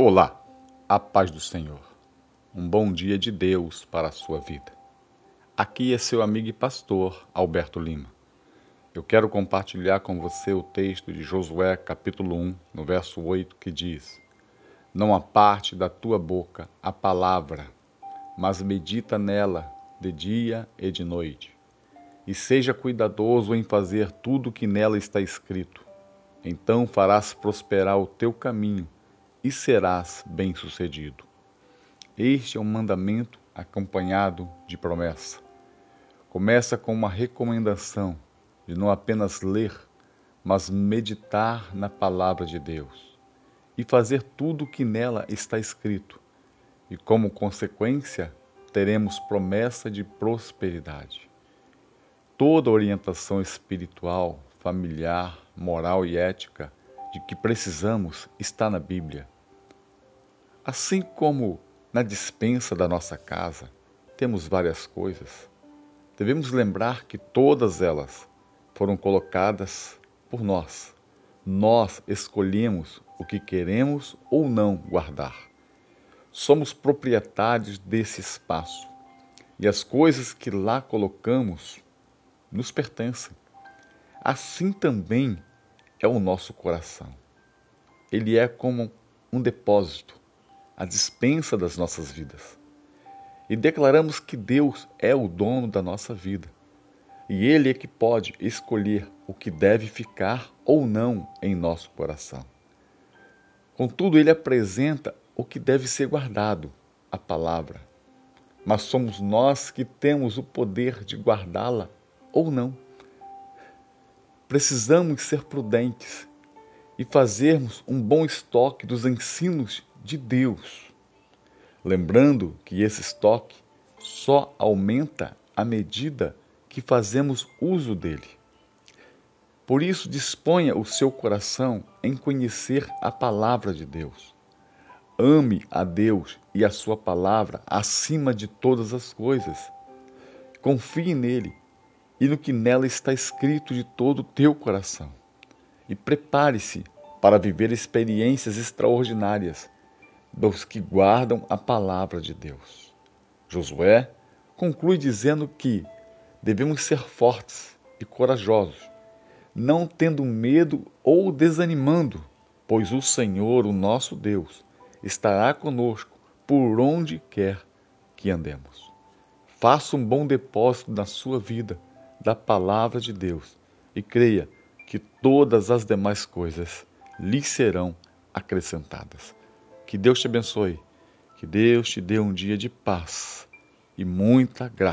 Olá, a paz do Senhor. Um bom dia de Deus para a sua vida. Aqui é seu amigo e pastor Alberto Lima. Eu quero compartilhar com você o texto de Josué, capítulo 1, no verso 8, que diz: Não aparte da tua boca a palavra, mas medita nela de dia e de noite, e seja cuidadoso em fazer tudo o que nela está escrito. Então farás prosperar o teu caminho e serás bem-sucedido. Este é um mandamento acompanhado de promessa. Começa com uma recomendação de não apenas ler, mas meditar na palavra de Deus e fazer tudo o que nela está escrito. E como consequência, teremos promessa de prosperidade. Toda orientação espiritual, familiar, moral e ética de que precisamos está na Bíblia. Assim como na dispensa da nossa casa temos várias coisas, devemos lembrar que todas elas foram colocadas por nós. Nós escolhemos o que queremos ou não guardar. Somos proprietários desse espaço e as coisas que lá colocamos nos pertencem. Assim também é o nosso coração. Ele é como um depósito, a dispensa das nossas vidas. E declaramos que Deus é o dono da nossa vida. E Ele é que pode escolher o que deve ficar ou não em nosso coração. Contudo, Ele apresenta o que deve ser guardado, a palavra. Mas somos nós que temos o poder de guardá-la ou não precisamos ser prudentes e fazermos um bom estoque dos ensinos de Deus, lembrando que esse estoque só aumenta à medida que fazemos uso dele. Por isso, disponha o seu coração em conhecer a palavra de Deus. Ame a Deus e a sua palavra acima de todas as coisas. Confie nele e no que nela está escrito de todo o teu coração. E prepare-se para viver experiências extraordinárias dos que guardam a palavra de Deus. Josué conclui dizendo que devemos ser fortes e corajosos, não tendo medo ou desanimando, pois o Senhor, o nosso Deus, estará conosco por onde quer que andemos. Faça um bom depósito na sua vida da palavra de Deus e creia que todas as demais coisas lhe serão acrescentadas. Que Deus te abençoe, que Deus te dê um dia de paz e muita graça